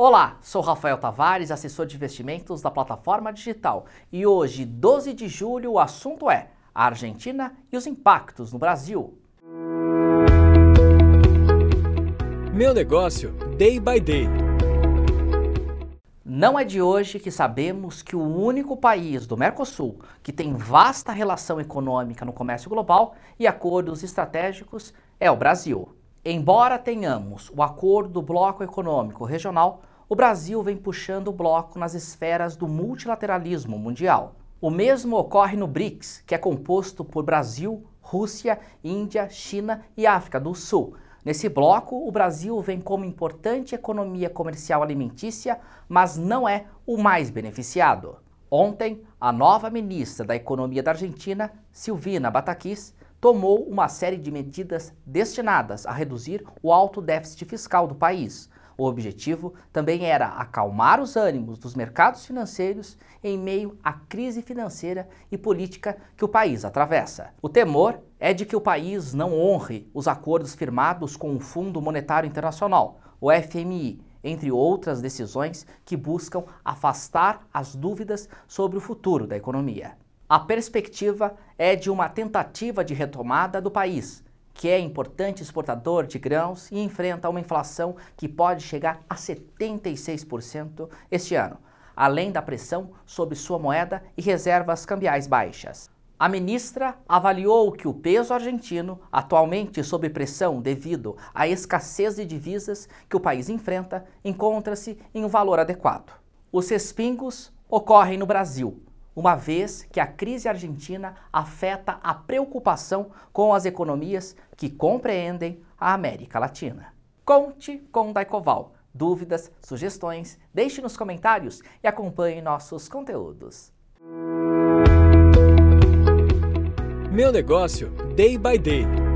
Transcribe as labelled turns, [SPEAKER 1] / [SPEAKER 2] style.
[SPEAKER 1] Olá, sou Rafael Tavares, assessor de investimentos da plataforma digital. E hoje, 12 de julho, o assunto é a Argentina e os impactos no Brasil.
[SPEAKER 2] Meu negócio, day by day.
[SPEAKER 1] Não é de hoje que sabemos que o único país do Mercosul que tem vasta relação econômica no comércio global e acordos estratégicos é o Brasil. Embora tenhamos o acordo do Bloco Econômico Regional, o Brasil vem puxando o bloco nas esferas do multilateralismo mundial. O mesmo ocorre no BRICS, que é composto por Brasil, Rússia, Índia, China e África do Sul. Nesse bloco, o Brasil vem como importante economia comercial alimentícia, mas não é o mais beneficiado. Ontem, a nova ministra da Economia da Argentina, Silvina Bataquis, tomou uma série de medidas destinadas a reduzir o alto déficit fiscal do país. O objetivo também era acalmar os ânimos dos mercados financeiros em meio à crise financeira e política que o país atravessa. O temor é de que o país não honre os acordos firmados com o Fundo Monetário Internacional, o FMI, entre outras decisões que buscam afastar as dúvidas sobre o futuro da economia. A perspectiva é de uma tentativa de retomada do país, que é importante exportador de grãos e enfrenta uma inflação que pode chegar a 76% este ano, além da pressão sobre sua moeda e reservas cambiais baixas. A ministra avaliou que o peso argentino, atualmente sob pressão devido à escassez de divisas que o país enfrenta, encontra-se em um valor adequado. Os respingos ocorrem no Brasil, uma vez que a crise argentina afeta a preocupação com as economias que compreendem a América Latina. Conte com Daicoval. Dúvidas, sugestões, deixe nos comentários e acompanhe nossos conteúdos.
[SPEAKER 2] Meu negócio, day by day.